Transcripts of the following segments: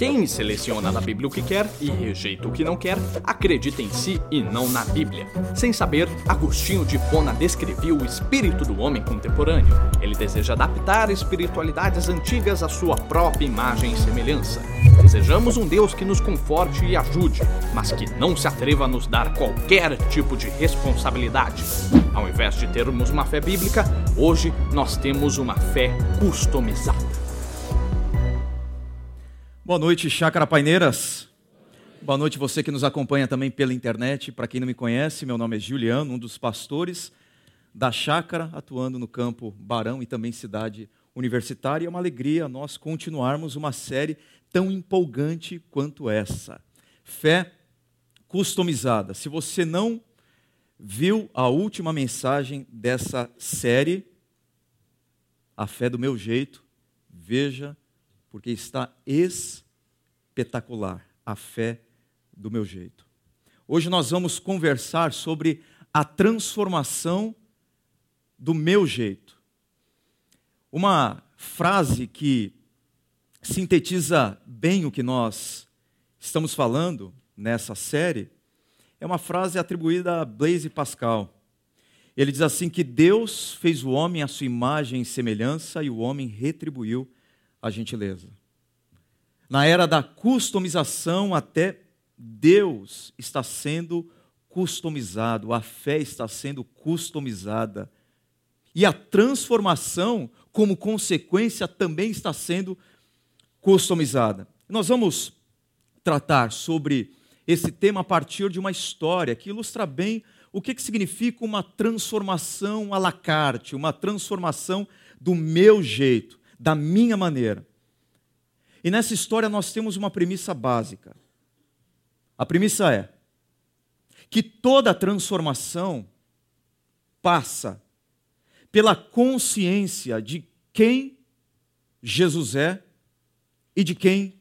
Quem seleciona da Bíblia o que quer e rejeita o que não quer, acredita em si e não na Bíblia. Sem saber, Agostinho de Pona descrevia o espírito do homem contemporâneo. Ele deseja adaptar espiritualidades antigas à sua própria imagem e semelhança. Desejamos um Deus que nos conforte e ajude, mas que não se atreva a nos dar qualquer tipo de responsabilidade. Ao invés de termos uma fé bíblica, hoje nós temos uma fé customizada. Boa noite, Chácara Paineiras. Boa noite você que nos acompanha também pela internet. Para quem não me conhece, meu nome é Juliano, um dos pastores da Chácara, atuando no campo Barão e também cidade universitária. É uma alegria nós continuarmos uma série tão empolgante quanto essa. Fé customizada. Se você não viu a última mensagem dessa série, A Fé do Meu Jeito, veja porque está espetacular a fé do meu jeito. Hoje nós vamos conversar sobre a transformação do meu jeito. Uma frase que sintetiza bem o que nós estamos falando nessa série é uma frase atribuída a Blaise Pascal. Ele diz assim que Deus fez o homem à sua imagem e semelhança e o homem retribuiu a gentileza. Na era da customização, até Deus está sendo customizado, a fé está sendo customizada. E a transformação, como consequência, também está sendo customizada. Nós vamos tratar sobre esse tema a partir de uma história que ilustra bem o que, significa uma transformação à la carte, uma transformação do meu jeito da minha maneira. E nessa história nós temos uma premissa básica. A premissa é que toda transformação passa pela consciência de quem Jesus é e de quem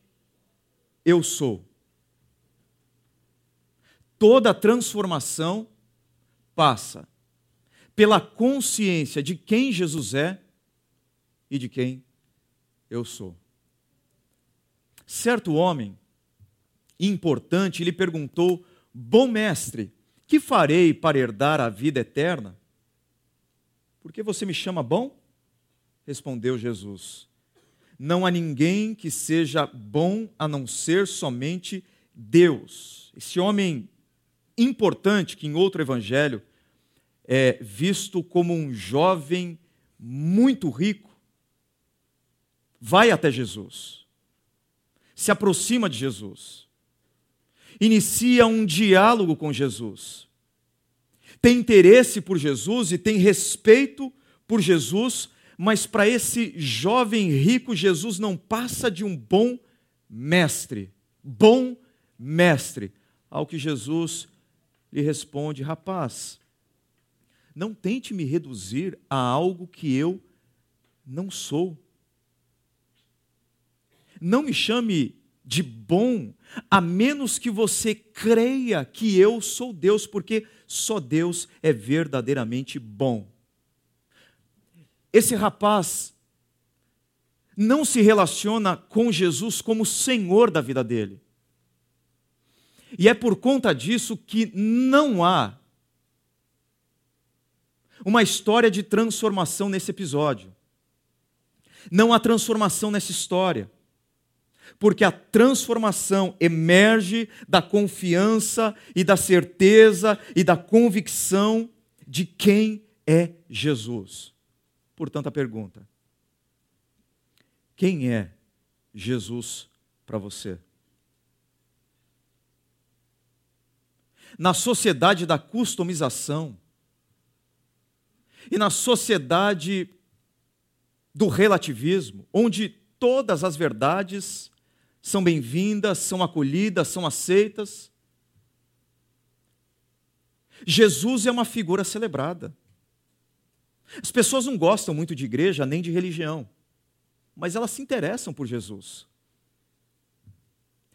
eu sou. Toda transformação passa pela consciência de quem Jesus é e de quem eu sou. Certo homem importante lhe perguntou: Bom mestre, que farei para herdar a vida eterna? Por que você me chama bom? Respondeu Jesus: Não há ninguém que seja bom a não ser somente Deus. Esse homem importante, que em outro evangelho é visto como um jovem muito rico, vai até Jesus, se aproxima de Jesus, inicia um diálogo com Jesus, tem interesse por Jesus e tem respeito por Jesus, mas para esse jovem rico, Jesus não passa de um bom mestre. Bom mestre. Ao que Jesus lhe responde: Rapaz, não tente me reduzir a algo que eu não sou. Não me chame de bom, a menos que você creia que eu sou Deus, porque só Deus é verdadeiramente bom. Esse rapaz não se relaciona com Jesus como Senhor da vida dele. E é por conta disso que não há uma história de transformação nesse episódio. Não há transformação nessa história porque a transformação emerge da confiança e da certeza e da convicção de quem é Jesus. Portanto, a pergunta: quem é Jesus para você? Na sociedade da customização e na sociedade do relativismo, onde todas as verdades são bem-vindas, são acolhidas, são aceitas. Jesus é uma figura celebrada. As pessoas não gostam muito de igreja nem de religião, mas elas se interessam por Jesus.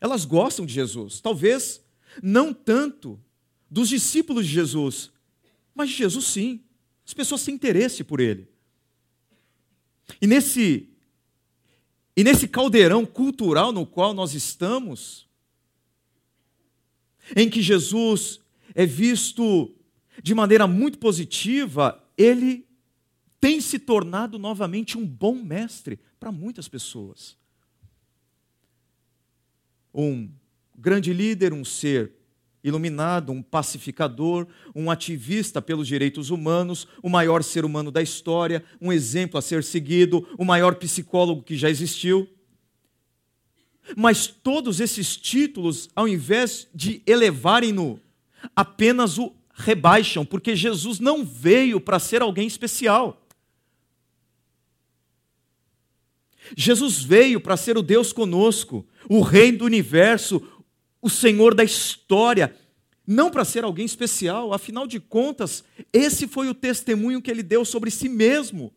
Elas gostam de Jesus, talvez não tanto dos discípulos de Jesus, mas de Jesus sim. As pessoas têm interesse por ele. E nesse E nesse caldeirão cultural no qual nós estamos, em que Jesus é visto de maneira muito positiva, ele tem se tornado novamente um bom mestre para muitas pessoas. Um grande líder, um ser iluminado, um pacificador, um ativista pelos direitos humanos, o maior ser humano da história, um exemplo a ser seguido, o maior psicólogo que já existiu. Mas todos esses títulos, ao invés de elevarem-no, apenas o rebaixam, porque Jesus não veio para ser alguém especial. Jesus veio para ser o Deus conosco, o Rei do universo, o Senhor da história, não para ser alguém especial, afinal de contas, esse foi o testemunho que ele deu sobre si mesmo.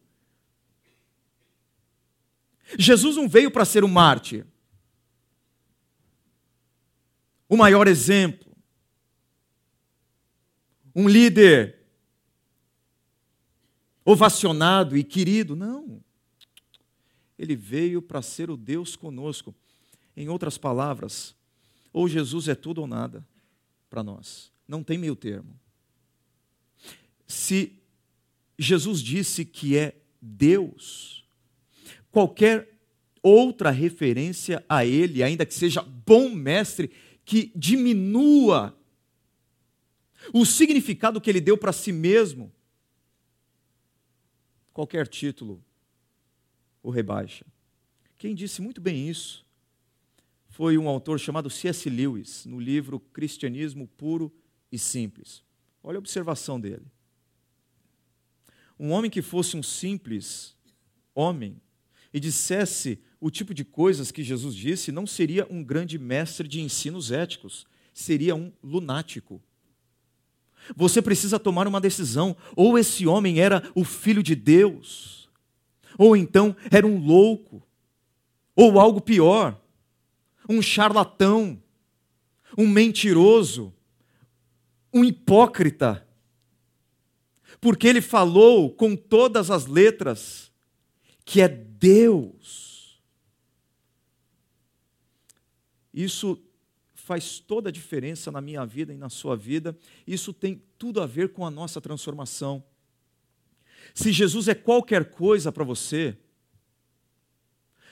Jesus não veio para ser um mártir, o maior exemplo, um líder ovacionado e querido, não. Ele veio para ser o Deus conosco. Em outras palavras, ou Jesus é tudo ou nada para nós. Não tem meio termo. Se Jesus disse que é Deus, qualquer outra referência a Ele, ainda que seja bom mestre, que diminua o significado que Ele deu para si mesmo, qualquer título o rebaixa. Quem disse muito bem isso foi um autor chamado C.S. Lewis, no livro Cristianismo Puro e Simples. Olha a observação dele. Um homem que fosse um simples homem e dissesse o tipo de coisas que Jesus disse, não seria um grande mestre de ensinos éticos, seria um lunático. Você precisa tomar uma decisão: ou esse homem era o filho de Deus, ou então era um louco, ou algo pior um charlatão, um mentiroso, um hipócrita. Porque ele falou com todas as letras que é Deus. Isso faz toda a diferença na minha vida e na sua vida. Isso tem tudo a ver com a nossa transformação. Se Jesus é qualquer coisa para você,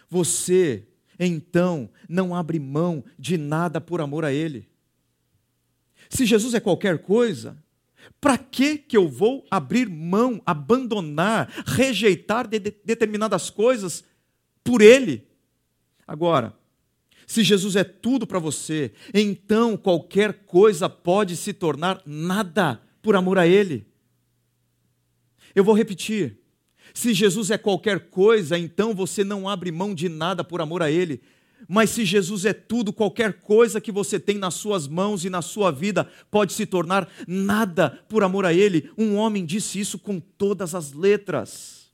você então não abre mão de nada por amor a Ele. Se Jesus é qualquer coisa, para que que eu vou abrir mão, abandonar, rejeitar de determinadas coisas por Ele? Agora, se Jesus é tudo para você, então qualquer coisa pode se tornar nada por amor a Ele. Eu vou repetir. Se Jesus é qualquer coisa, então você não abre mão de nada por amor a Ele. Mas se Jesus é tudo, qualquer coisa que você tem nas suas mãos e na sua vida pode se tornar nada por amor a Ele. Um homem disse isso com todas as letras.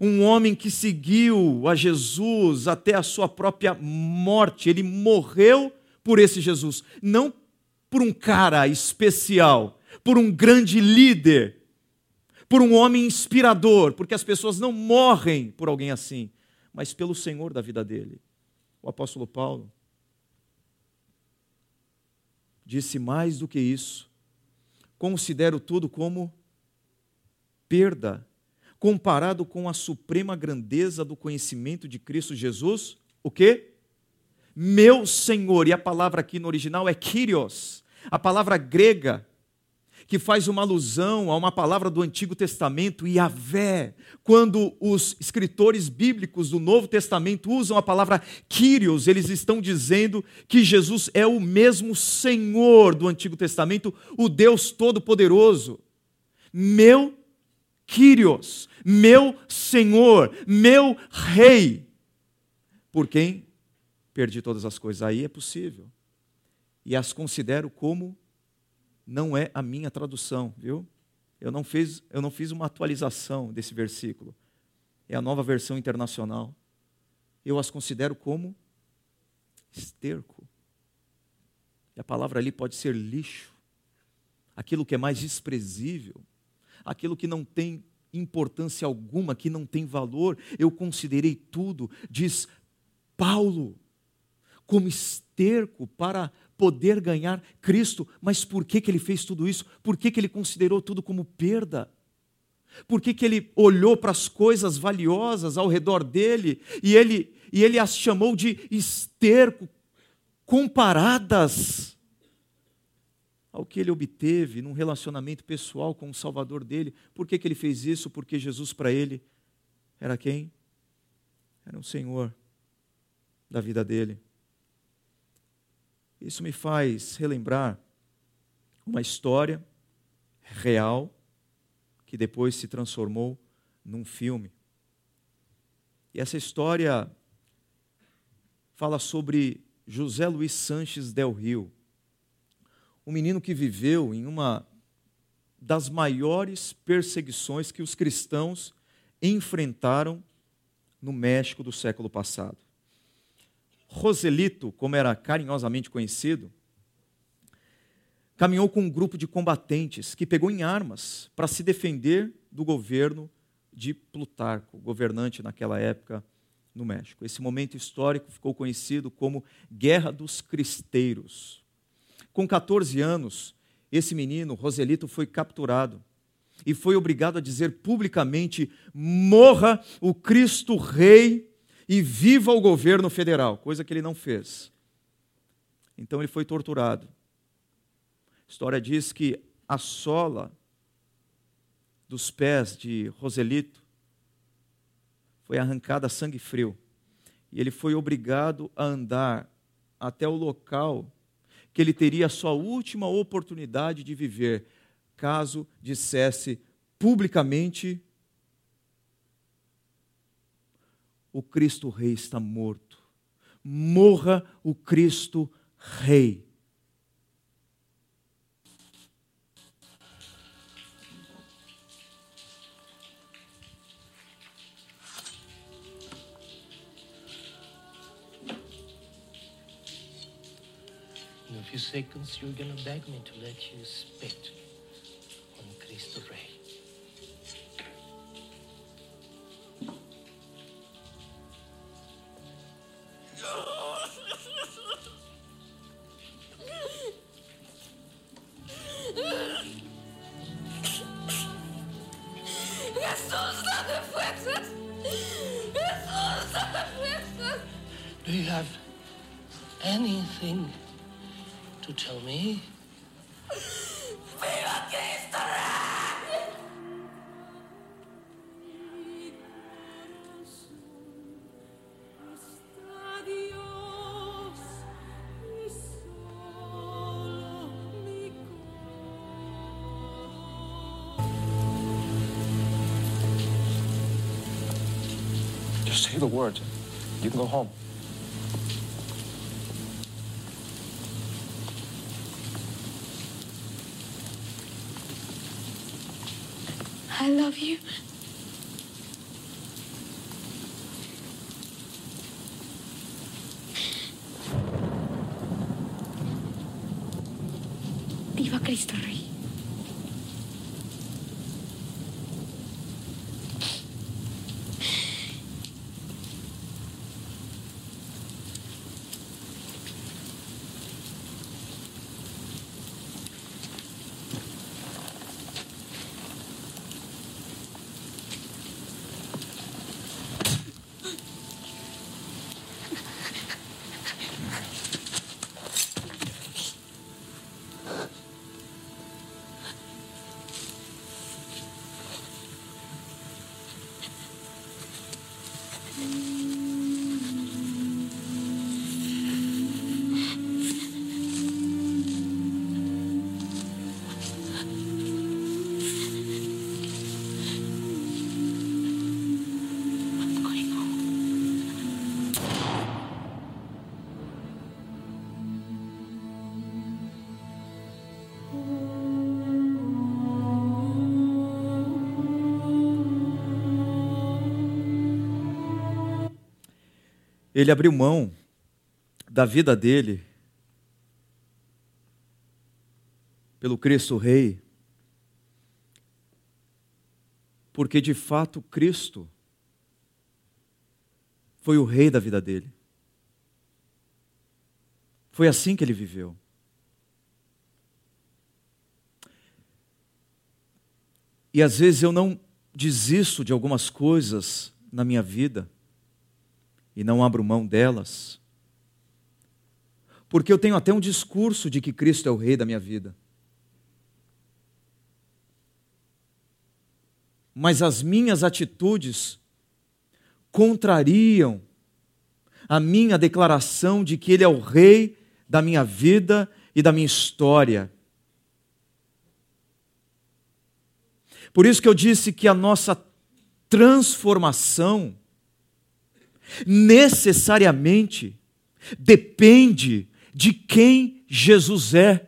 Um homem que seguiu a Jesus até a sua própria morte, ele morreu por esse Jesus, não por um cara especial, por um grande líder, por um homem inspirador, porque as pessoas não morrem por alguém assim, mas pelo Senhor da vida dele. O apóstolo Paulo disse mais do que isso. Considero tudo como perda, comparado com a suprema grandeza do conhecimento de Cristo Jesus, o que? Meu Senhor, e a palavra aqui no original é Kyrios, a palavra grega que faz uma alusão a uma palavra do Antigo Testamento, Yahvé. Quando os escritores bíblicos do Novo Testamento usam a palavra Kyrios, eles estão dizendo que Jesus é o mesmo Senhor do Antigo Testamento, o Deus Todo-Poderoso. Meu Kyrios, meu Senhor, meu Rei. Por quem perdi todas as coisas? Aí é possível. E as considero como não é a minha tradução, viu? Eu não fiz, eu não fiz uma atualização desse versículo. É a nova versão internacional. Eu as considero como esterco. E a palavra ali pode ser lixo. Aquilo que é mais desprezível, aquilo que não tem importância alguma, que não tem valor, eu considerei tudo, diz Paulo, como esterco para poder ganhar Cristo. Mas por que, que ele fez tudo isso? Por que, que ele considerou tudo como perda? Por que, que ele olhou para as coisas valiosas ao redor dele e ele, e ele as chamou de esterco, comparadas ao que ele obteve num relacionamento pessoal com o Salvador dele? Por que, que ele fez isso? Porque Jesus para ele era quem? Era o Senhor da vida dele. Isso me faz relembrar uma história real que depois se transformou num filme. E essa história fala sobre José Luiz Sanches Del Rio, um menino que viveu em uma das maiores perseguições que os cristãos enfrentaram no México do século passado. Roselito, como era carinhosamente conhecido, caminhou com um grupo de combatentes que pegou em armas para se defender do governo de Plutarco, governante naquela época no México. Esse momento histórico ficou conhecido como Guerra dos Cristeiros. Com 14 anos, esse menino, Roselito, foi capturado e foi obrigado a dizer publicamente: morra o Cristo Rei e viva o governo federal, coisa que ele não fez. Então ele foi torturado. A história diz que a sola dos pés de Roselito foi arrancada a sangue frio. E ele foi obrigado a andar até o local que ele teria a sua última oportunidade de viver, caso dissesse publicamente o Cristo Rei está morto. Morra o Cristo Rei. A few seconds, you're gonna beg me to let you spit on Cristo Rey. Say the word. You can go home. I love you. Ele abriu mão da vida dele pelo Cristo Rei. Porque de fato Cristo foi o rei da vida dele. Foi assim que ele viveu. E às vezes eu não desisto de algumas coisas na minha vida e não abro mão delas, porque eu tenho até um discurso de que Cristo é o rei da minha vida. Mas as minhas atitudes contrariam a minha declaração de que Ele é o rei da minha vida e da minha história. Por isso que eu disse que a nossa transformação necessariamente depende de quem Jesus é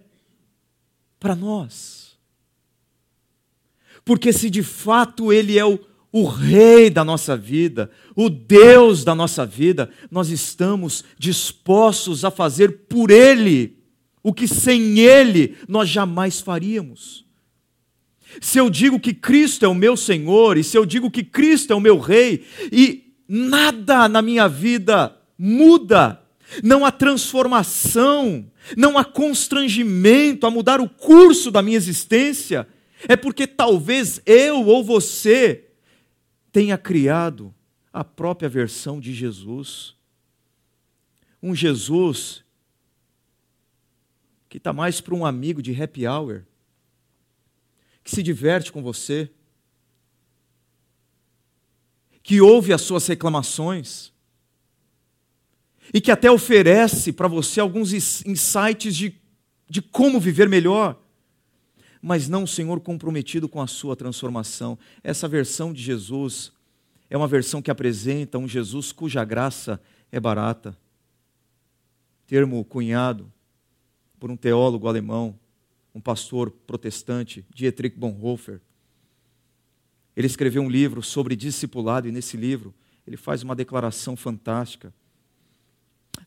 para nós. Porque se de fato Ele é o, o Rei da nossa vida, o Deus da nossa vida, nós estamos dispostos a fazer por Ele o que sem Ele nós jamais faríamos. Se eu digo que Cristo é o meu Senhor, e se eu digo que Cristo é o meu Rei, e nada na minha vida muda, não há transformação, não há constrangimento a mudar o curso da minha existência, é porque talvez eu ou você tenha criado a própria versão de Jesus. Um Jesus que está mais para um amigo de happy hour, que se diverte com você, que ouve as suas reclamações e que até oferece para você alguns insights de, de como viver melhor, mas não o Senhor comprometido com a sua transformação. Essa versão de Jesus é uma versão que apresenta um Jesus cuja graça é barata. Termo cunhado por um teólogo alemão, um pastor protestante, Dietrich Bonhoeffer. Ele escreveu um livro sobre discipulado e nesse livro ele faz uma declaração fantástica.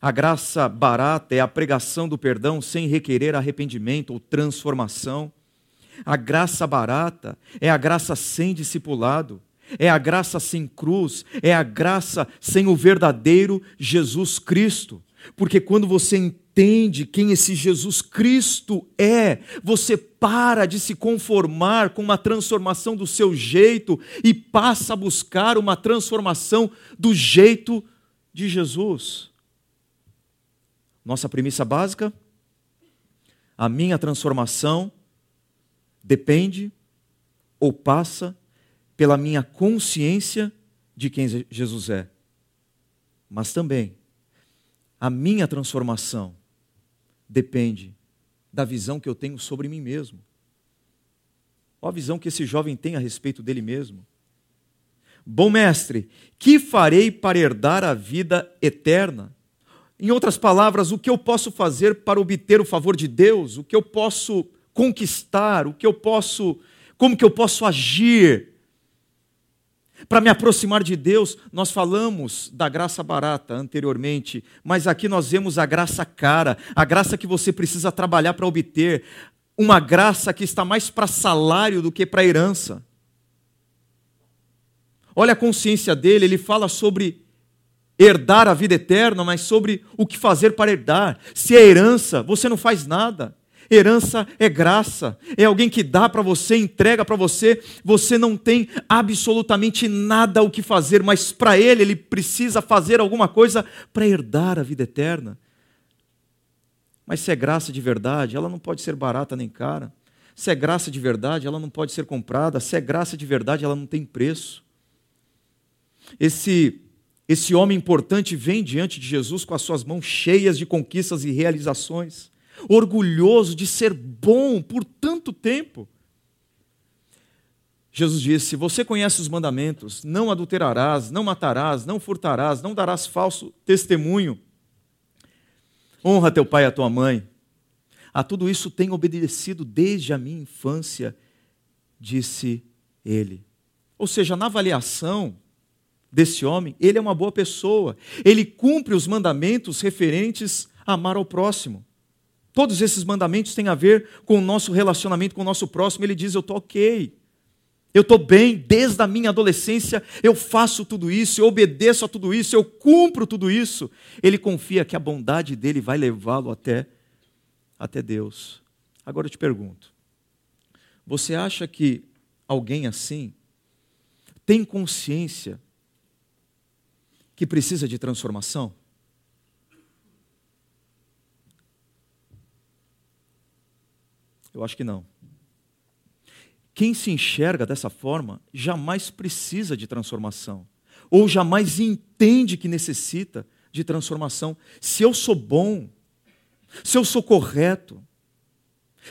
A graça barata é a pregação do perdão sem requerer arrependimento ou transformação. A graça barata é a graça sem discipulado, é a graça sem cruz, é a graça sem o verdadeiro Jesus Cristo. Porque quando você entende quem esse Jesus Cristo é, você para de se conformar com uma transformação do seu jeito e passa a buscar uma transformação do jeito de Jesus. Nossa premissa básica: a minha transformação depende ou passa pela minha consciência de quem Jesus é, mas também a minha transformação depende da visão que eu tenho sobre mim mesmo. Qual a visão que esse jovem tem a respeito dele mesmo? Bom mestre, que farei para herdar a vida eterna? Em outras palavras, o que eu posso fazer para obter o favor de Deus? O que eu posso conquistar? O que eu posso, como que eu posso agir para me aproximar de Deus, nós falamos da graça barata anteriormente, mas aqui nós vemos a graça cara, a graça que você precisa trabalhar para obter, uma graça que está mais para salário do que para herança. Olha a consciência dele, ele fala sobre herdar a vida eterna, mas sobre o que fazer para herdar. Se é herança, você não faz nada. Herança é graça, é alguém que dá para você, entrega para você, você não tem absolutamente nada o que fazer, mas para ele, ele precisa fazer alguma coisa para herdar a vida eterna. Mas se é graça de verdade, ela não pode ser barata nem cara. Se é graça de verdade, ela não pode ser comprada. Se é graça de verdade, ela não tem preço. Esse esse homem importante vem diante de Jesus com as suas mãos cheias de conquistas e realizações orgulhoso de ser bom por tanto tempo. Jesus disse: Você conhece os mandamentos: não adulterarás, não matarás, não furtarás, não darás falso testemunho. Honra teu pai e a tua mãe. A tudo isso tenho obedecido desde a minha infância, disse ele. Ou seja, na avaliação desse homem, ele é uma boa pessoa. Ele cumpre os mandamentos referentes a amar ao próximo. Todos esses mandamentos têm a ver com o nosso relacionamento com o nosso próximo. Ele diz: Eu estou ok. Eu estou bem, desde a minha adolescência eu faço tudo isso, eu obedeço a tudo isso, eu cumpro tudo isso. Ele confia que a bondade dele vai levá-lo até, até Deus. Agora eu te pergunto: você acha que alguém assim tem consciência que precisa de transformação? Eu acho que não. Quem se enxerga dessa forma jamais precisa de transformação, ou jamais entende que necessita de transformação. Se eu sou bom, se eu sou correto,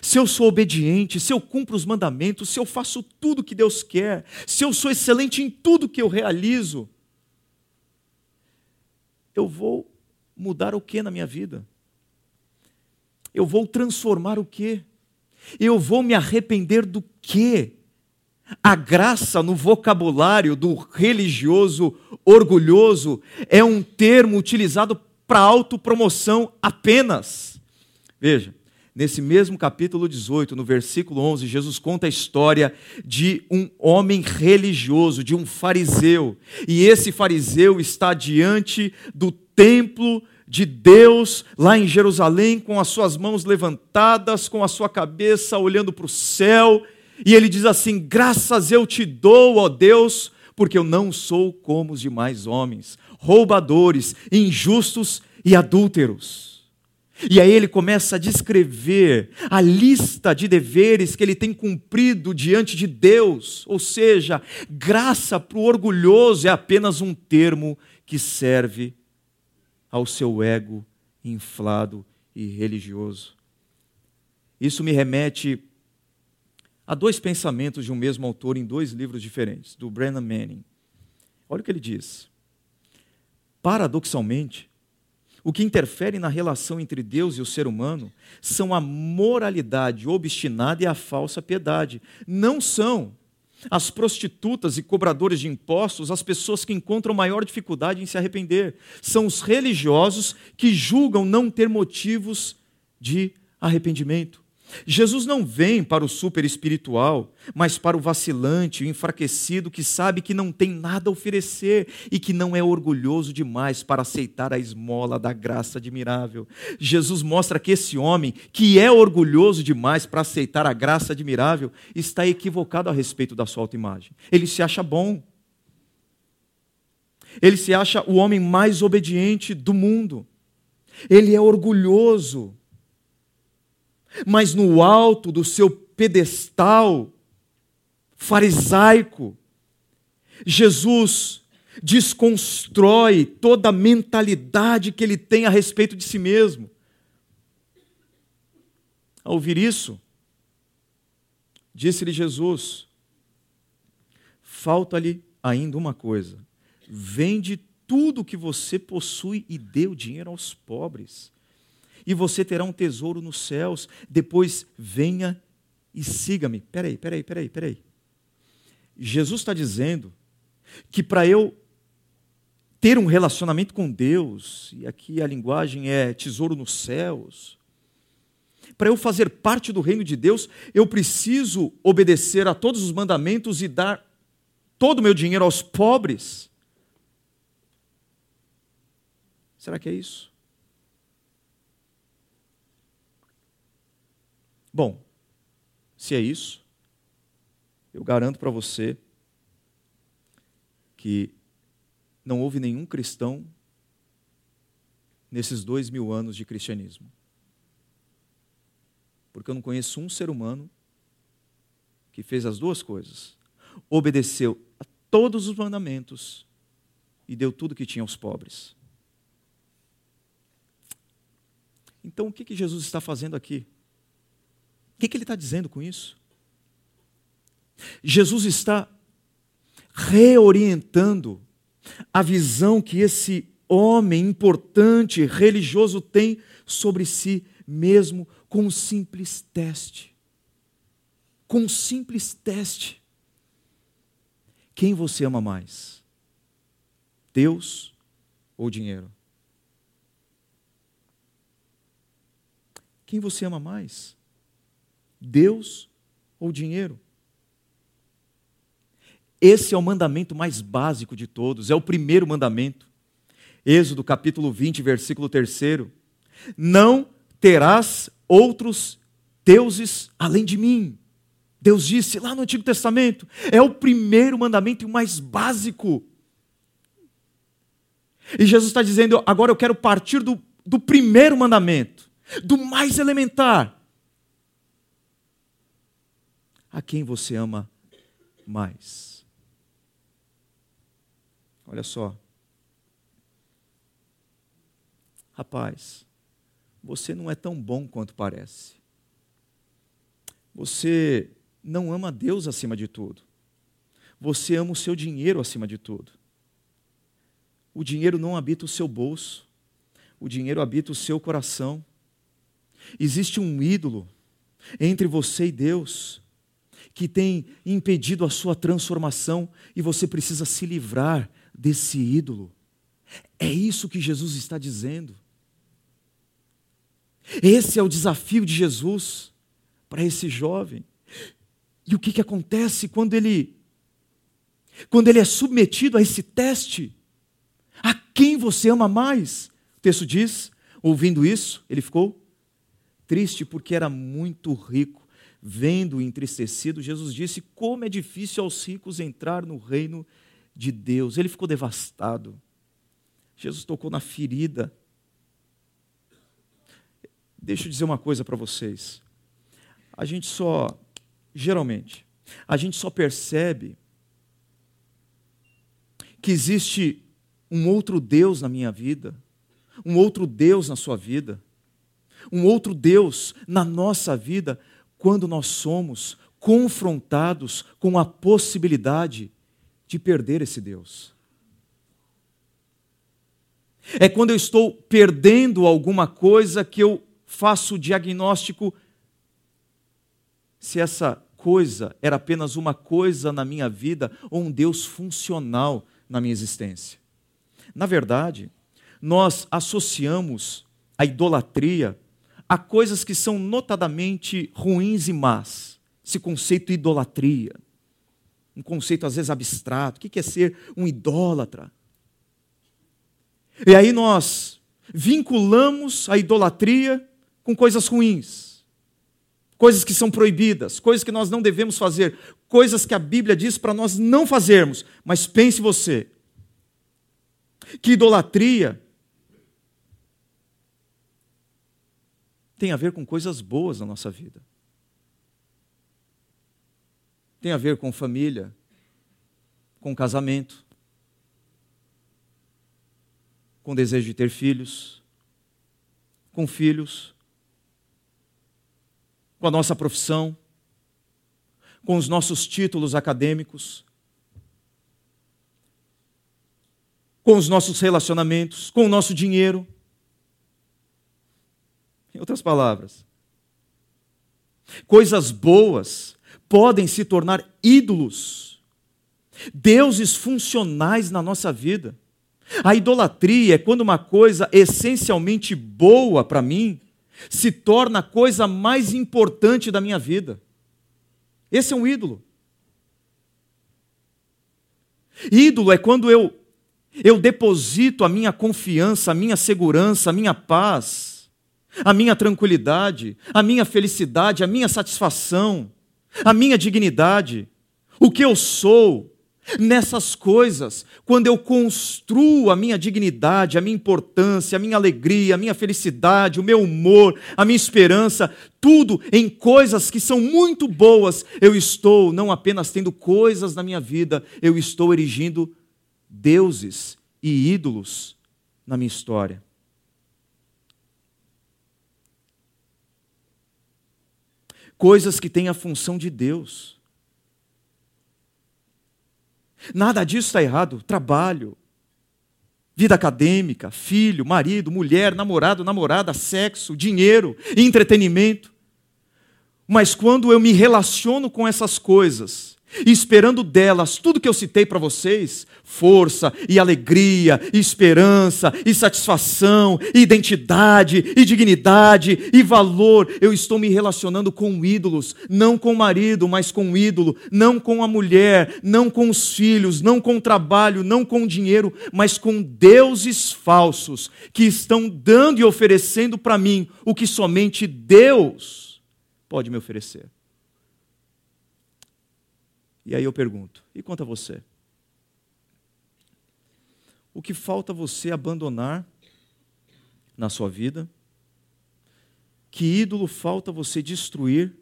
se eu sou obediente, se eu cumpro os mandamentos, se eu faço tudo que Deus quer, se eu sou excelente em tudo que eu realizo, eu vou mudar o que na minha vida? Eu vou transformar o que? Eu vou me arrepender do quê? A graça no vocabulário do religioso orgulhoso é um termo utilizado para autopromoção apenas. Veja, nesse mesmo capítulo 18, no versículo 11, Jesus conta a história de um homem religioso, de um fariseu. E esse fariseu está diante do templo de Deus lá em Jerusalém, com as suas mãos levantadas, com a sua cabeça olhando para o céu, e ele diz assim: Graças eu te dou, ó Deus, porque eu não sou como os demais homens, roubadores, injustos e adúlteros. E aí ele começa a descrever a lista de deveres que ele tem cumprido diante de Deus. Ou seja, graça para o orgulhoso é apenas um termo que serve ao seu ego inflado e religioso. Isso me remete a dois pensamentos de um mesmo autor em dois livros diferentes, do Brennan Manning. Olha o que ele diz. Paradoxalmente, o que interfere na relação entre Deus e o ser humano são a moralidade obstinada e a falsa piedade. Não são as prostitutas e cobradores de impostos, as pessoas que encontram maior dificuldade em se arrepender. São os religiosos que julgam não ter motivos de arrependimento. Jesus não vem para o super espiritual, mas para o vacilante, o enfraquecido que sabe que não tem nada a oferecer e que não é orgulhoso demais para aceitar a esmola da graça admirável. Jesus mostra que esse homem, que é orgulhoso demais para aceitar a graça admirável, está equivocado a respeito da sua autoimagem. Ele se acha bom. Ele se acha o homem mais obediente do mundo. Ele é orgulhoso mas no alto do seu pedestal farisaico, Jesus desconstrói toda a mentalidade que ele tem a respeito de si mesmo. Ao ouvir isso, disse-lhe Jesus: Falta-lhe ainda uma coisa: vende tudo o que você possui e dê o dinheiro aos pobres e você terá um tesouro nos céus. Depois venha e siga-me. Peraí, peraí, peraí, peraí. Jesus está dizendo que para eu ter um relacionamento com Deus, e aqui a linguagem é tesouro nos céus, para eu fazer parte do reino de Deus, eu preciso obedecer a todos os mandamentos e dar todo o meu dinheiro aos pobres. Será que é isso? Bom, se é isso, eu garanto para você que não houve nenhum cristão nesses dois mil anos de cristianismo. Porque eu não conheço um ser humano que fez as duas coisas: obedeceu a todos os mandamentos e deu tudo que tinha aos pobres. Então, o que, que Jesus está fazendo aqui? O que, que ele está dizendo com isso? Jesus está reorientando a visão que esse homem importante, religioso, tem sobre si mesmo com um simples teste. Com um simples teste. Quem você ama mais? Deus ou dinheiro? Quem você ama mais? Deus ou dinheiro? Esse é o mandamento mais básico de todos, é o primeiro mandamento. Êxodo capítulo 20, versículo 3. Não terás outros deuses além de mim. Deus disse lá no Antigo Testamento, é o primeiro mandamento e o mais básico. E Jesus está dizendo: agora eu quero partir do, do primeiro mandamento, do mais elementar. A quem você ama mais? Olha só. Rapaz, você não é tão bom quanto parece. Você não ama Deus acima de tudo. Você ama o seu dinheiro acima de tudo. O dinheiro não habita o seu bolso. O dinheiro habita o seu coração. Existe um ídolo entre você e Deus que tem impedido a sua transformação e você precisa se livrar desse ídolo. É isso que Jesus está dizendo. Esse é o desafio de Jesus para esse jovem. E o que, que acontece quando ele quando ele é submetido a esse teste? A quem você ama mais? O texto diz, ouvindo isso, ele ficou triste porque era muito rico. Vendo entristecido, Jesus disse: Como é difícil aos ricos entrar no reino de Deus. Ele ficou devastado. Jesus tocou na ferida. Deixa eu dizer uma coisa para vocês. A gente só geralmente, a gente só percebe que existe um outro Deus na minha vida, um outro Deus na sua vida, um outro Deus na nossa vida, quando nós somos confrontados com a possibilidade de perder esse Deus. É quando eu estou perdendo alguma coisa que eu faço o diagnóstico se essa coisa era apenas uma coisa na minha vida ou um Deus funcional na minha existência. Na verdade, nós associamos a idolatria a coisas que são notadamente ruins e más. Esse conceito idolatria. Um conceito às vezes abstrato. O que é ser um idólatra? E aí nós vinculamos a idolatria com coisas ruins coisas que são proibidas, coisas que nós não devemos fazer, coisas que a Bíblia diz para nós não fazermos. Mas pense você, que idolatria tem a ver com coisas boas na nossa vida. Tem a ver com família, com casamento, com desejo de ter filhos, com filhos, com a nossa profissão, com os nossos títulos acadêmicos, com os nossos relacionamentos, com o nosso dinheiro. Em outras palavras, coisas boas podem se tornar ídolos, deuses funcionais na nossa vida. A idolatria é quando uma coisa essencialmente boa para mim se torna a coisa mais importante da minha vida. Esse é um ídolo. Ídolo é quando eu eu deposito a minha confiança, a minha segurança, a minha paz, a minha tranquilidade, a minha felicidade, a minha satisfação, a minha dignidade, o que eu sou, nessas coisas, quando eu construo a minha dignidade, a minha importância, a minha alegria, a minha felicidade, o meu humor, a minha esperança, tudo em coisas que são muito boas, eu estou não apenas tendo coisas na minha vida, eu estou erigindo deuses e ídolos na minha história. Coisas que têm a função de Deus Nada disso está errado. Trabalho, vida acadêmica, filho, marido, mulher, namorado, namorada, sexo, dinheiro, entretenimento. Mas quando eu me relaciono com essas coisas esperando delas tudo que eu citei para vocês: força e alegria, e esperança e satisfação, e identidade e dignidade e valor. Eu estou me relacionando com ídolos, não com o marido, mas com o ídolo, não com a mulher, não com os filhos, não com o trabalho, não com o dinheiro, mas com deuses falsos que estão dando e oferecendo para mim o que somente Deus pode me oferecer. E aí eu pergunto: e quanto a você? O que falta você abandonar na sua vida? Que ídolo falta você destruir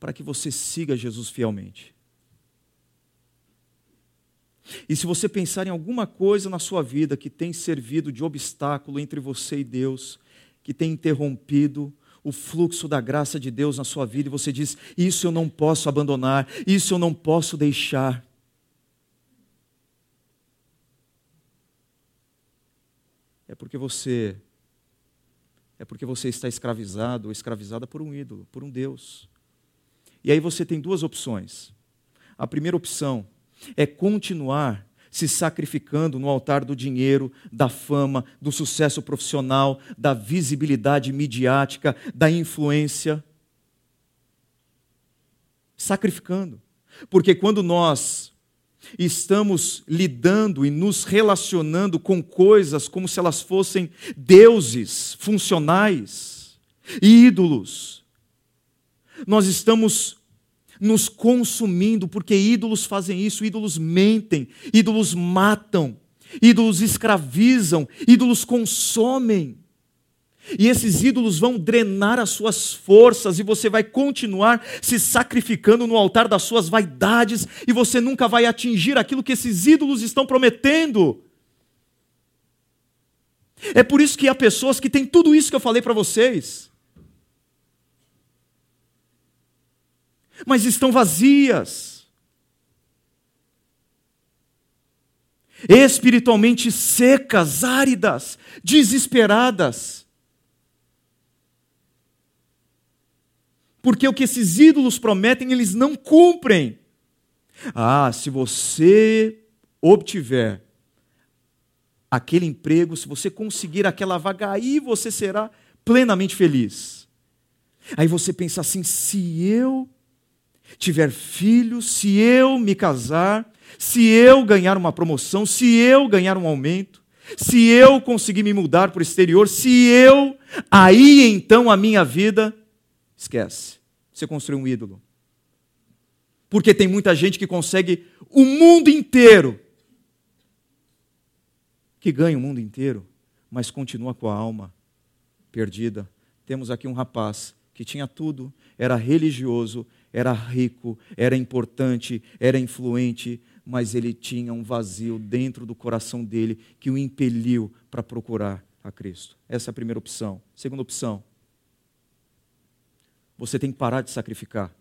para que você siga Jesus fielmente? E se você pensar em alguma coisa na sua vida que tem servido de obstáculo entre você e Deus, que tem interrompido o fluxo da graça de Deus na sua vida e você diz: Isso eu não posso abandonar, isso eu não posso deixar. É porque você é porque você está escravizado ou escravizada por um ídolo, por um Deus. E aí você tem duas opções. A primeira opção é continuar se sacrificando no altar do dinheiro, da fama, do sucesso profissional, da visibilidade midiática, da influência. Sacrificando. Porque quando nós estamos lidando e nos relacionando com coisas como se elas fossem deuses funcionais, ídolos, nós estamos nos consumindo, porque ídolos fazem isso, ídolos mentem, ídolos matam, ídolos escravizam, ídolos consomem. E esses ídolos vão drenar as suas forças, e você vai continuar se sacrificando no altar das suas vaidades, e você nunca vai atingir aquilo que esses ídolos estão prometendo. É por isso que há pessoas que têm tudo isso que eu falei para vocês, mas estão vazias. Espiritualmente secas, áridas, desesperadas. Porque o que esses ídolos prometem, eles não cumprem. Ah, se você obtiver aquele emprego, se você conseguir aquela vaga, aí você será plenamente feliz. Aí você pensa assim: se eu tiver filhos, se eu me casar, se eu ganhar uma promoção, se eu ganhar um aumento, se eu conseguir me mudar para o exterior, se eu, aí então a minha vida, esquece. Você construiu um ídolo. Porque tem muita gente que consegue o mundo inteiro, que ganha o mundo inteiro, mas continua com a alma perdida. Temos aqui um rapaz que tinha tudo, era religioso, era rico, era importante, era influente, mas ele tinha um vazio dentro do coração dele que o impeliu para procurar a Cristo. Essa é a primeira opção. Segunda opção, você tem que parar de sacrificar.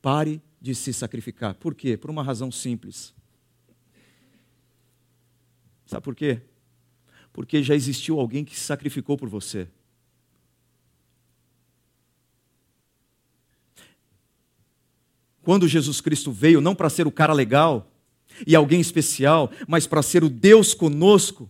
Pare de se sacrificar. Por quê? Por uma razão simples. Sabe por quê? Porque já existiu alguém que se sacrificou por você. Quando Jesus Cristo veio, não para ser o cara legal e alguém especial, mas para ser o Deus conosco.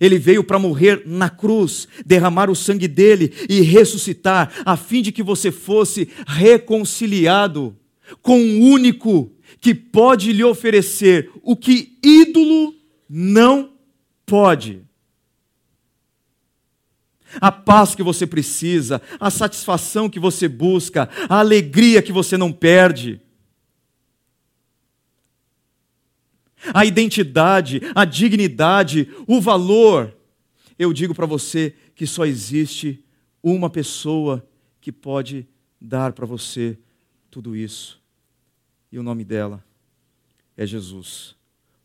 Ele veio para morrer na cruz, derramar o sangue dele e ressuscitar, a fim de que você fosse reconciliado com o único que pode lhe oferecer o que ídolo não pode a paz que você precisa, a satisfação que você busca, a alegria que você não perde. A identidade, a dignidade, o valor. Eu digo para você que só existe uma pessoa que pode dar para você tudo isso. E o nome dela é Jesus.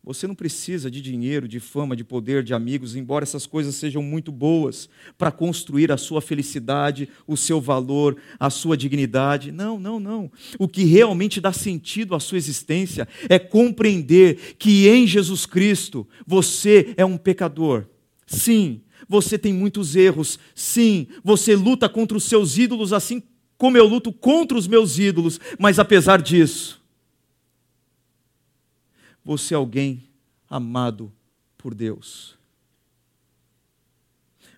Você não precisa de dinheiro, de fama, de poder, de amigos, embora essas coisas sejam muito boas para construir a sua felicidade, o seu valor, a sua dignidade. Não, não, não. O que realmente dá sentido à sua existência é compreender que em Jesus Cristo você é um pecador. Sim, você tem muitos erros. Sim, você luta contra os seus ídolos assim como eu luto contra os meus ídolos, mas apesar disso, você é alguém amado por Deus.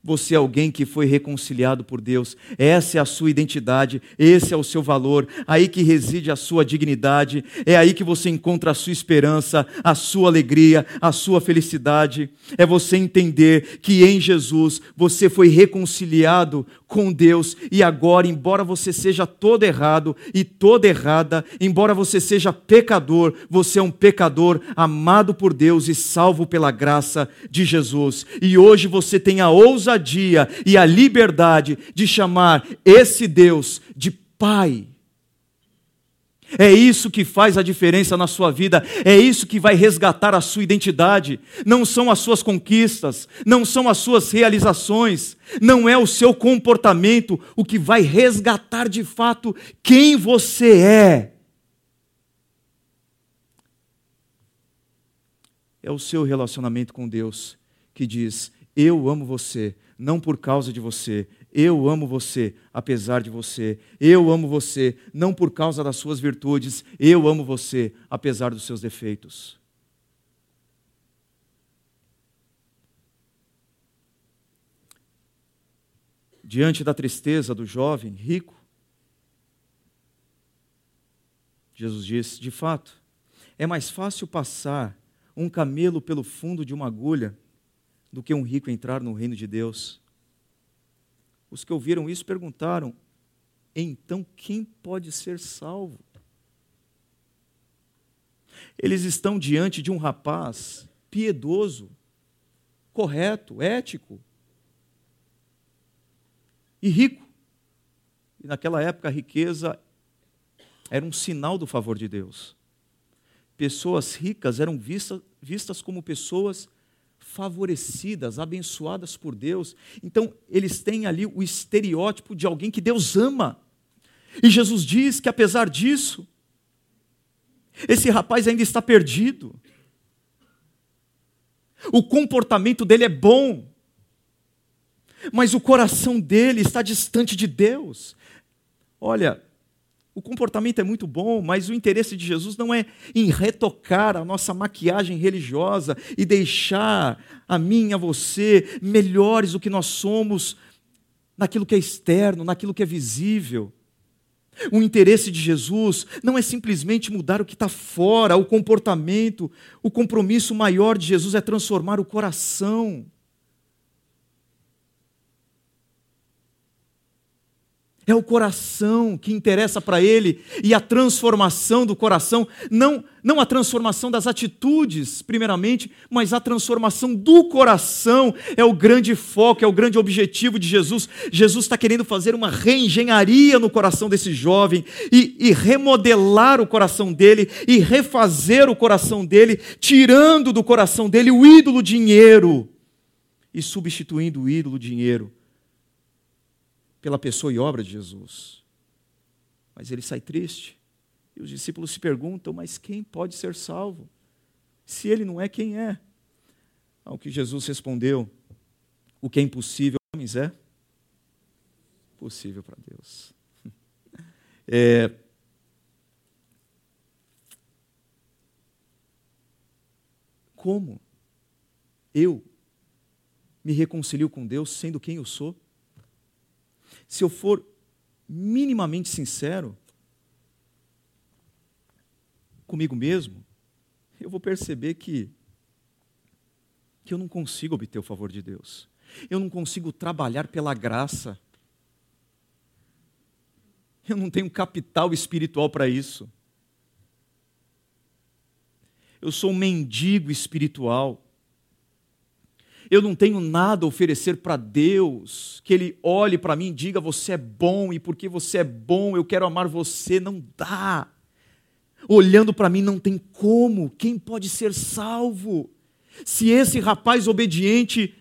Você é alguém que foi reconciliado por Deus. Essa é a sua identidade, esse é o seu valor. Aí que reside a sua dignidade. É aí que você encontra a sua esperança, a sua alegria, a sua felicidade. É você entender que em Jesus você foi reconciliado com Deus e agora, embora você seja todo errado e toda errada, embora você seja pecador, você é um pecador amado por Deus e salvo pela graça de Jesus. E hoje você tem a ousadia ousadia e a liberdade de chamar esse Deus de Pai. É isso que faz a diferença na sua vida, é isso que vai resgatar a sua identidade. Não são as suas conquistas, não são as suas realizações, não é o seu comportamento o que vai resgatar de fato quem você é. É o seu relacionamento com Deus que diz: Eu amo você, não por causa de você. Eu amo você apesar de você. Eu amo você não por causa das suas virtudes. Eu amo você apesar dos seus defeitos. Diante da tristeza do jovem rico, Jesus disse: de fato, é mais fácil passar um camelo pelo fundo de uma agulha do que um rico entrar no reino de Deus. Os que ouviram isso perguntaram: então quem pode ser salvo? Eles estão diante de um rapaz piedoso, correto, ético e rico. E naquela época a riqueza era um sinal do favor de Deus. Pessoas ricas eram vistas, vistas como pessoas favorecidas, abençoadas por Deus. Então, eles têm ali o estereótipo de alguém que Deus ama. E Jesus diz que, apesar disso, esse rapaz ainda está perdido. O comportamento dele é bom, mas o coração dele está distante de Deus. Olha, o comportamento é muito bom, mas o interesse de Jesus não é em retocar a nossa maquiagem religiosa e deixar a mim a você melhores do que nós somos naquilo que é externo, naquilo que é visível. O interesse de Jesus não é simplesmente mudar o que está fora, o comportamento. O compromisso maior de Jesus é transformar o coração. É o coração que interessa para ele e a transformação do coração, não, não a transformação das atitudes, primeiramente, mas a transformação do coração é o grande foco, é o grande objetivo de Jesus. Jesus está querendo fazer uma reengenharia no coração desse jovem e, e remodelar o coração dele e refazer o coração dele, tirando do coração dele o ídolo dinheiro e substituindo o ídolo dinheiro pela pessoa e obra de Jesus. Mas ele sai triste. E os discípulos se perguntam: mas quem pode ser salvo? Se ele não é, quem é? Ao que Jesus respondeu: o que é impossível para homens é possível para Deus. É, como eu me reconcilio com Deus sendo quem eu sou? Se eu for minimamente sincero comigo mesmo, eu vou perceber que, que eu não consigo obter o favor de Deus. Eu não consigo trabalhar pela graça. Eu não tenho capital espiritual para isso. Eu sou um mendigo espiritual eu não tenho nada a oferecer para Deus, que Ele olhe para mim e diga: Você é bom, e porque você é bom, eu quero amar você. Não dá. Olhando para mim, não tem como. Quem pode ser salvo? Se esse rapaz obediente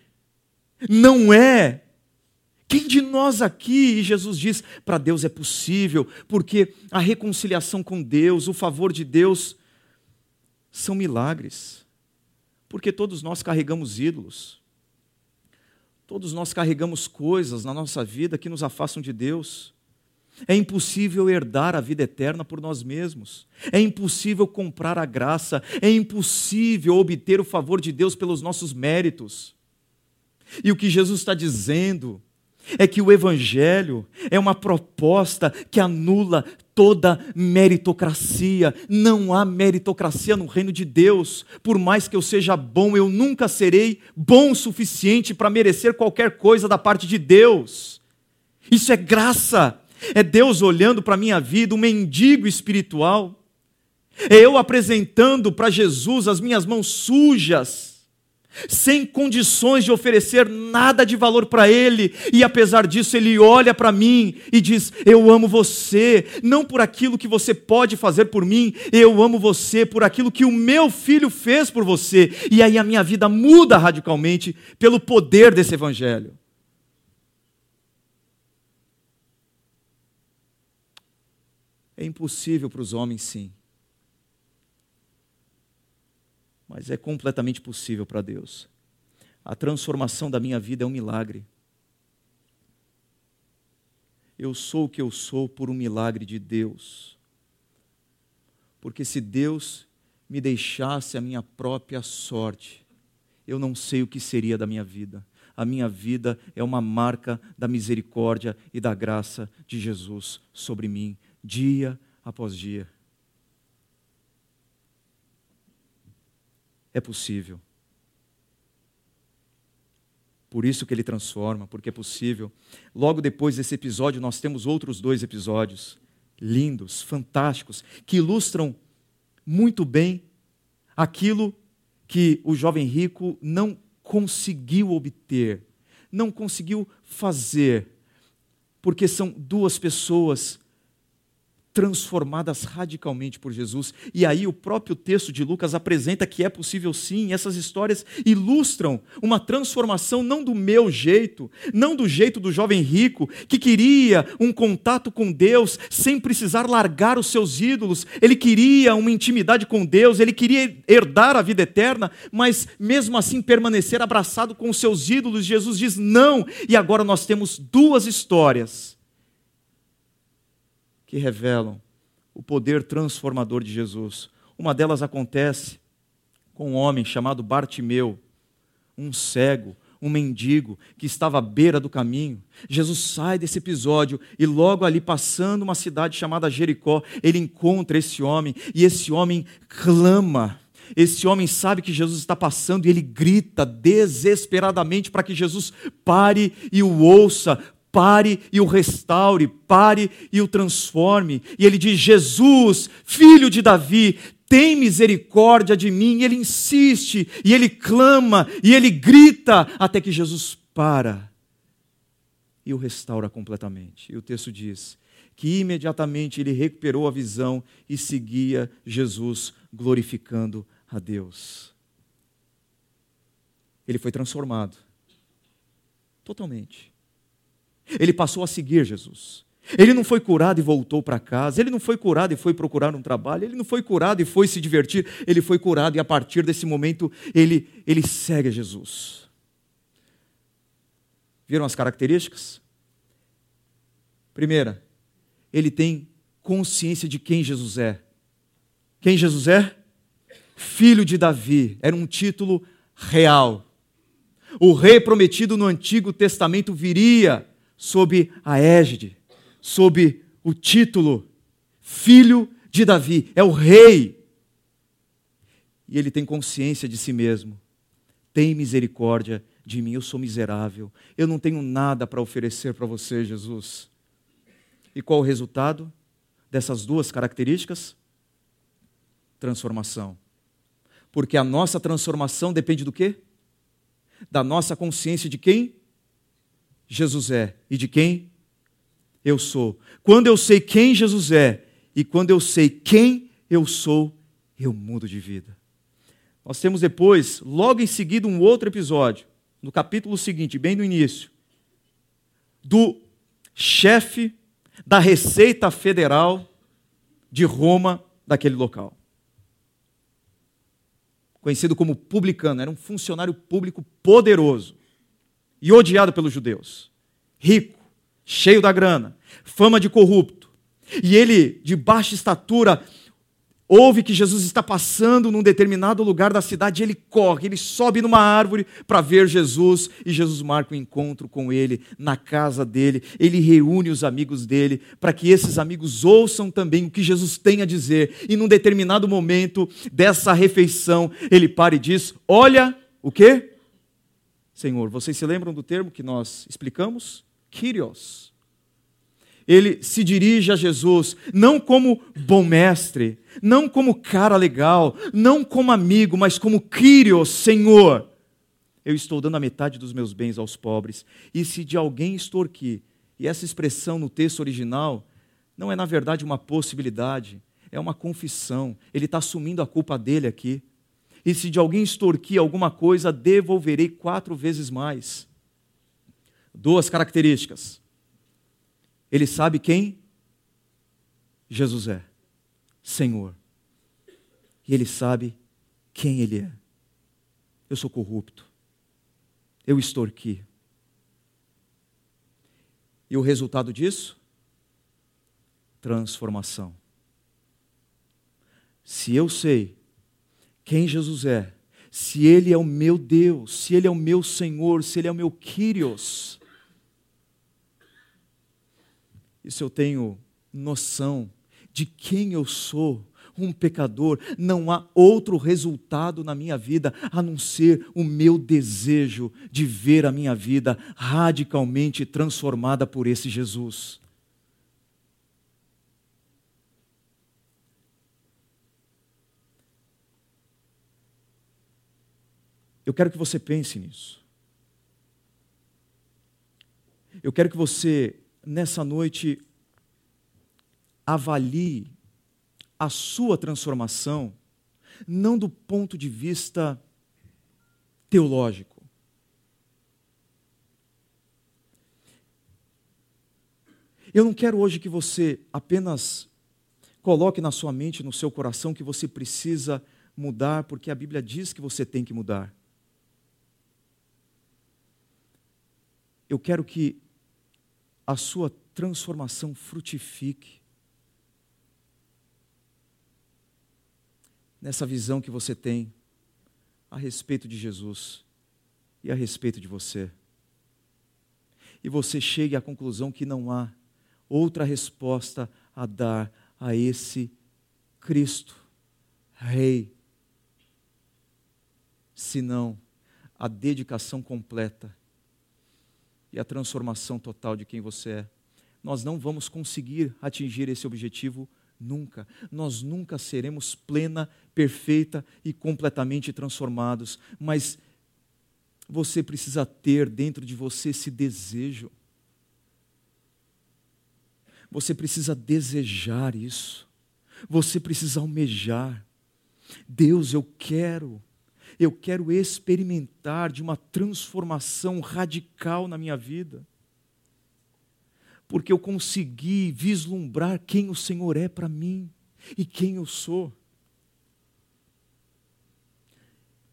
não é, quem de nós aqui, e Jesus diz, para Deus é possível, porque a reconciliação com Deus, o favor de Deus, são milagres. Porque todos nós carregamos ídolos. Todos nós carregamos coisas na nossa vida que nos afastam de Deus. É impossível herdar a vida eterna por nós mesmos. É impossível comprar a graça. É impossível obter o favor de Deus pelos nossos méritos. E o que Jesus está dizendo é que o Evangelho é uma proposta que anula toda meritocracia. Não há meritocracia no reino de Deus. Por mais que eu seja bom, eu nunca serei bom o suficiente para merecer qualquer coisa da parte de Deus. Isso é graça. É Deus olhando para a minha vida, um mendigo espiritual. É eu apresentando para Jesus as minhas mãos sujas, sem condições de oferecer nada de valor para Ele, e apesar disso, Ele olha para mim e diz: Eu amo você, não por aquilo que você pode fazer por mim, eu amo você por aquilo que o meu filho fez por você. E aí a minha vida muda radicalmente pelo poder desse Evangelho. É impossível para os homens, sim. Mas é completamente possível para Deus. A transformação da minha vida é um milagre. Eu sou o que eu sou por um milagre de Deus. Porque se Deus me deixasse a minha própria sorte, eu não sei o que seria da minha vida. A minha vida é uma marca da misericórdia e da graça de Jesus sobre mim dia após dia. É possível. Por isso que ele transforma, porque é possível. Logo depois desse episódio, nós temos outros dois episódios lindos, fantásticos, que ilustram muito bem aquilo que o jovem rico não conseguiu obter, não conseguiu fazer, porque são duas pessoas transformadas radicalmente por Jesus. E aí o próprio texto de Lucas apresenta que é possível sim, essas histórias ilustram uma transformação não do meu jeito, não do jeito do jovem rico que queria um contato com Deus sem precisar largar os seus ídolos. Ele queria uma intimidade com Deus, ele queria herdar a vida eterna, mas mesmo assim permanecer abraçado com os seus ídolos. Jesus diz não. E agora nós temos duas histórias que revelam o poder transformador de Jesus. Uma delas acontece com um homem chamado Bartimeu, um cego, um mendigo que estava à beira do caminho. Jesus sai desse episódio e logo ali passando uma cidade chamada Jericó, ele encontra esse homem e esse homem clama. Esse homem sabe que Jesus está passando e ele grita desesperadamente para que Jesus pare e o ouça, pare e o restaure, pare e o transforme. E ele diz: Jesus, filho de Davi, tem misericórdia de mim. E ele insiste, e ele clama, e ele grita, até que Jesus para e o restaura completamente. E o texto diz que imediatamente ele recuperou a visão e seguia Jesus, glorificando a Deus. Ele foi transformado totalmente. Ele passou a seguir Jesus. Ele não foi curado e voltou para casa, ele não foi curado e foi procurar um trabalho, ele não foi curado e foi se divertir, ele foi curado e a partir desse momento ele, ele segue Jesus. Viram as características? Primeira, ele tem consciência de quem Jesus é. Quem Jesus é? Filho de Davi, era um título real. O rei prometido no Antigo Testamento viria sob a égide, sob o título Filho de Davi, é o rei. E ele tem consciência de si mesmo. Tem misericórdia de mim, eu sou miserável. Eu não tenho nada para oferecer para você, Jesus. E qual o resultado dessas duas características? Transformação. Porque a nossa transformação depende do quê? Da nossa consciência de quem Jesus é e de quem eu sou. Quando eu sei quem Jesus é e quando eu sei quem eu sou, eu mudo de vida. Nós temos depois, logo em seguida, um outro episódio, no capítulo seguinte, bem no início, do chefe da Receita Federal de Roma, daquele local. Conhecido como publicano, era um funcionário público poderoso e odiado pelos judeus. Rico, cheio da grana, fama de corrupto. E ele, de baixa estatura, ouve que Jesus está passando num determinado lugar da cidade, ele corre, ele sobe numa árvore para ver Jesus, e Jesus marca um encontro com ele na casa dele. Ele reúne os amigos dele para que esses amigos ouçam também o que Jesus tem a dizer. E num determinado momento dessa refeição, ele para e diz: "Olha, o quê? Senhor, vocês se lembram do termo que nós explicamos? Kyrios. Ele se dirige a Jesus não como bom mestre, não como cara legal, não como amigo, mas como Kyrios, Senhor. Eu estou dando a metade dos meus bens aos pobres. E se de alguém extorquir, e essa expressão no texto original não é na verdade uma possibilidade, é uma confissão. Ele está assumindo a culpa dele aqui. E se de alguém extorquir alguma coisa, devolverei quatro vezes mais. Duas características. Ele sabe quem Jesus é, Senhor. E ele sabe quem ele é. Eu sou corrupto. Eu extorqui. E o resultado disso? Transformação. Se eu sei quem Jesus é, se Ele é o meu Deus, se Ele é o meu Senhor, se Ele é o meu Kyrios, e se eu tenho noção de quem eu sou, um pecador, não há outro resultado na minha vida a não ser o meu desejo de ver a minha vida radicalmente transformada por esse Jesus. Eu quero que você pense nisso. Eu quero que você, nessa noite, avalie a sua transformação, não do ponto de vista teológico. Eu não quero hoje que você apenas coloque na sua mente, no seu coração, que você precisa mudar, porque a Bíblia diz que você tem que mudar. Eu quero que a sua transformação frutifique nessa visão que você tem a respeito de Jesus e a respeito de você. E você chegue à conclusão que não há outra resposta a dar a esse Cristo, Rei, senão a dedicação completa e a transformação total de quem você é. Nós não vamos conseguir atingir esse objetivo nunca. Nós nunca seremos plena, perfeita e completamente transformados, mas você precisa ter dentro de você esse desejo. Você precisa desejar isso. Você precisa almejar. Deus, eu quero eu quero experimentar de uma transformação radical na minha vida. Porque eu consegui vislumbrar quem o Senhor é para mim e quem eu sou.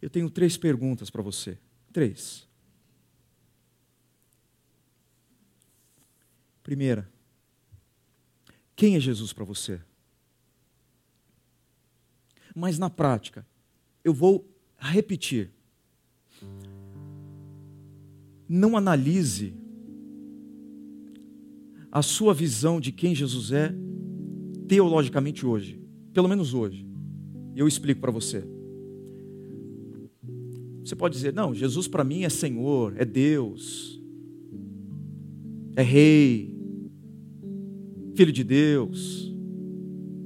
Eu tenho três perguntas para você. Três. Primeira, quem é Jesus para você? Mas na prática, eu vou a repetir. Não analise a sua visão de quem Jesus é teologicamente hoje, pelo menos hoje. Eu explico para você. Você pode dizer: não, Jesus para mim é Senhor, é Deus, é Rei, Filho de Deus,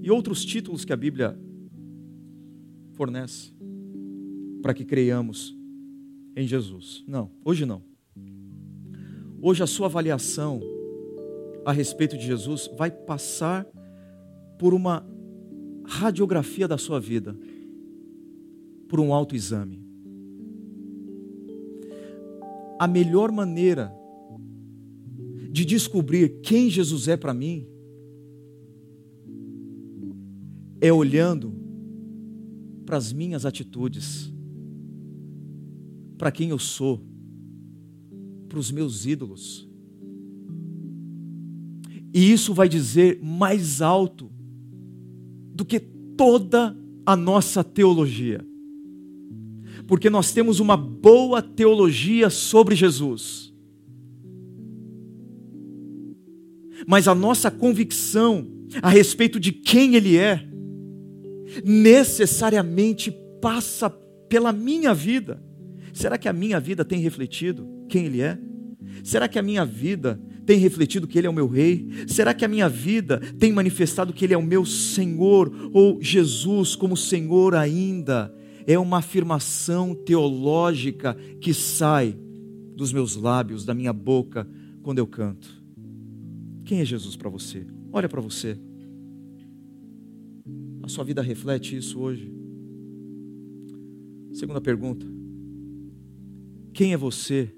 e outros títulos que a Bíblia fornece para que creiamos em Jesus. Não, hoje não. Hoje a sua avaliação a respeito de Jesus vai passar por uma radiografia da sua vida, por um autoexame. A melhor maneira de descobrir quem Jesus é para mim é olhando para as minhas atitudes para quem eu sou, para os meus ídolos. E isso vai dizer mais alto do que toda a nossa teologia. Porque nós temos uma boa teologia sobre Jesus. Mas a nossa convicção a respeito de quem Ele é, necessariamente passa pela minha vida. Será que a minha vida tem refletido quem Ele é? Será que a minha vida tem refletido que Ele é o meu Rei? Será que a minha vida tem manifestado que Ele é o meu Senhor? Ou Jesus como Senhor ainda é uma afirmação teológica que sai dos meus lábios, da minha boca, quando eu canto? Quem é Jesus para você? Olha para você. A sua vida reflete isso hoje? Segunda pergunta: Quem é você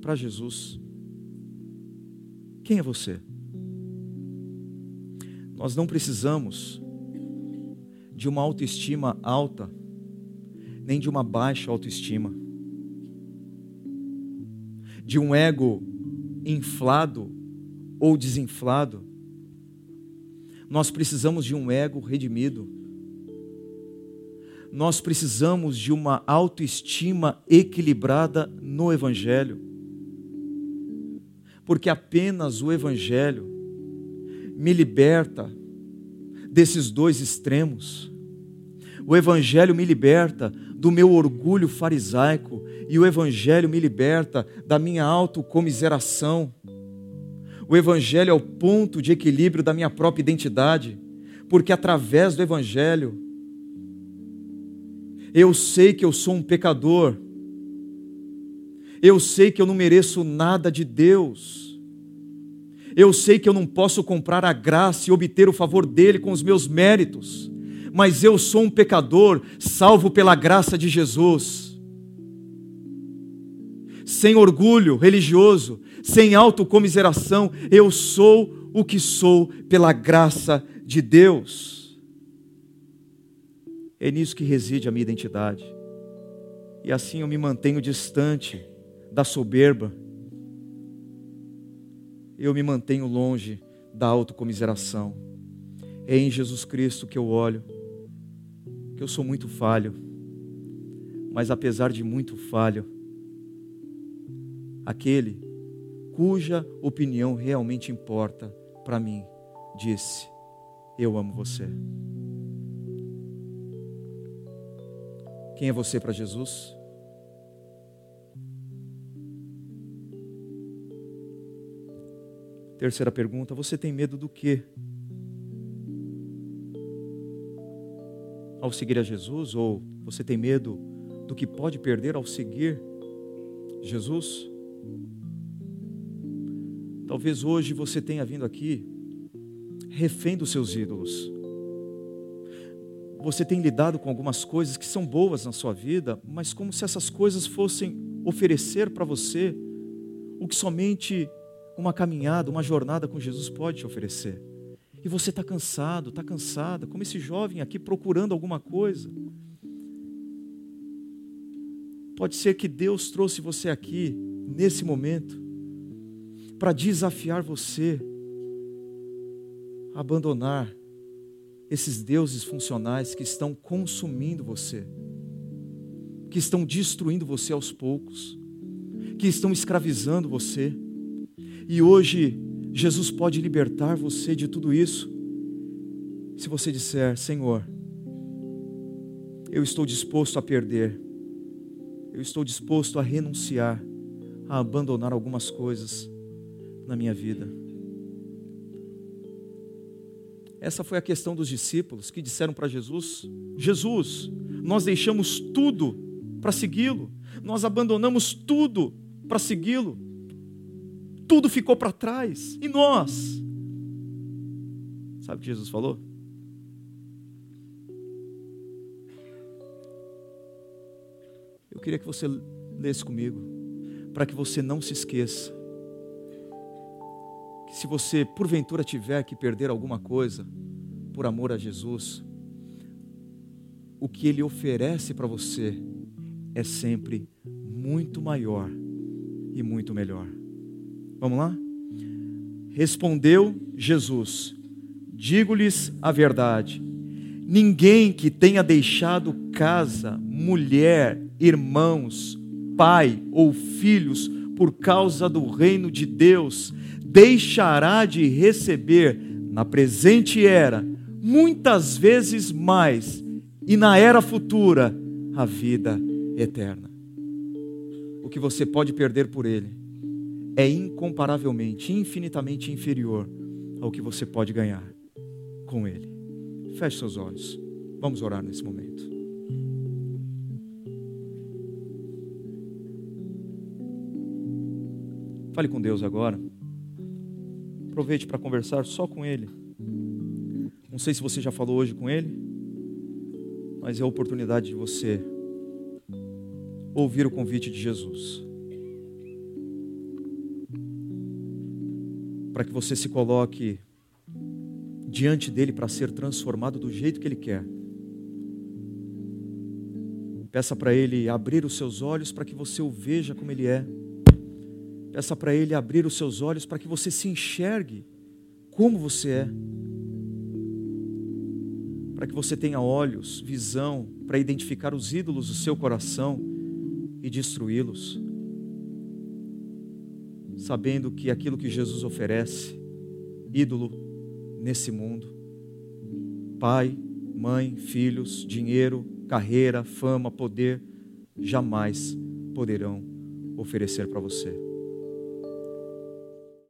para Jesus? Quem é você? Nós não precisamos de uma autoestima alta, nem de uma baixa autoestima, de um ego inflado ou desinflado. Nós precisamos de um ego redimido. Nós precisamos de uma autoestima equilibrada no Evangelho. Porque apenas o Evangelho me liberta desses dois extremos. O Evangelho me liberta do meu orgulho farisaico e o Evangelho me liberta da minha autocomiseração. O Evangelho é o ponto de equilíbrio da minha própria identidade, porque através do Evangelho eu sei que eu sou um pecador, eu sei que eu não mereço nada de Deus, eu sei que eu não posso comprar a graça e obter o favor dele com os meus méritos, mas eu sou um pecador salvo pela graça de Jesus. Sem orgulho religioso, sem autocomiseração, eu sou o que sou pela graça de Deus. É nisso que reside a minha identidade. E assim eu me mantenho distante da soberba. Eu me mantenho longe da autocomiseração. É em Jesus Cristo que eu olho, que eu sou muito falho, mas apesar de muito falho, aquele cuja opinião realmente importa para mim, disse: Eu amo você. Quem é você para Jesus? Terceira pergunta: Você tem medo do quê? Ao seguir a Jesus? Ou você tem medo do que pode perder ao seguir Jesus? Talvez hoje você tenha vindo aqui refém dos seus ídolos. Você tem lidado com algumas coisas que são boas na sua vida, mas como se essas coisas fossem oferecer para você o que somente uma caminhada, uma jornada com Jesus pode te oferecer. E você está cansado, está cansada, como esse jovem aqui procurando alguma coisa. Pode ser que Deus trouxe você aqui nesse momento para desafiar você a abandonar esses deuses funcionais que estão consumindo você, que estão destruindo você aos poucos, que estão escravizando você. E hoje Jesus pode libertar você de tudo isso. Se você disser, Senhor, eu estou disposto a perder, eu estou disposto a renunciar, a abandonar algumas coisas na minha vida. Essa foi a questão dos discípulos que disseram para Jesus: Jesus, nós deixamos tudo para segui-lo, nós abandonamos tudo para segui-lo, tudo ficou para trás, e nós? Sabe o que Jesus falou? Eu queria que você lesse comigo, para que você não se esqueça se você porventura tiver que perder alguma coisa por amor a Jesus, o que Ele oferece para você é sempre muito maior e muito melhor. Vamos lá? Respondeu Jesus: Digo-lhes a verdade. Ninguém que tenha deixado casa, mulher, irmãos, pai ou filhos por causa do reino de Deus, deixará de receber na presente era muitas vezes mais e na era futura a vida eterna. O que você pode perder por ele é incomparavelmente, infinitamente inferior ao que você pode ganhar com ele. Feche seus olhos. Vamos orar nesse momento. Fale com Deus agora. Aproveite para conversar só com Ele. Não sei se você já falou hoje com Ele, mas é a oportunidade de você ouvir o convite de Jesus. Para que você se coloque diante dele para ser transformado do jeito que ele quer. Peça para ele abrir os seus olhos para que você o veja como ele é. Peça para ele abrir os seus olhos para que você se enxergue como você é. Para que você tenha olhos, visão para identificar os ídolos do seu coração e destruí-los. Sabendo que aquilo que Jesus oferece, ídolo nesse mundo, pai, mãe, filhos, dinheiro, carreira, fama, poder, jamais poderão oferecer para você.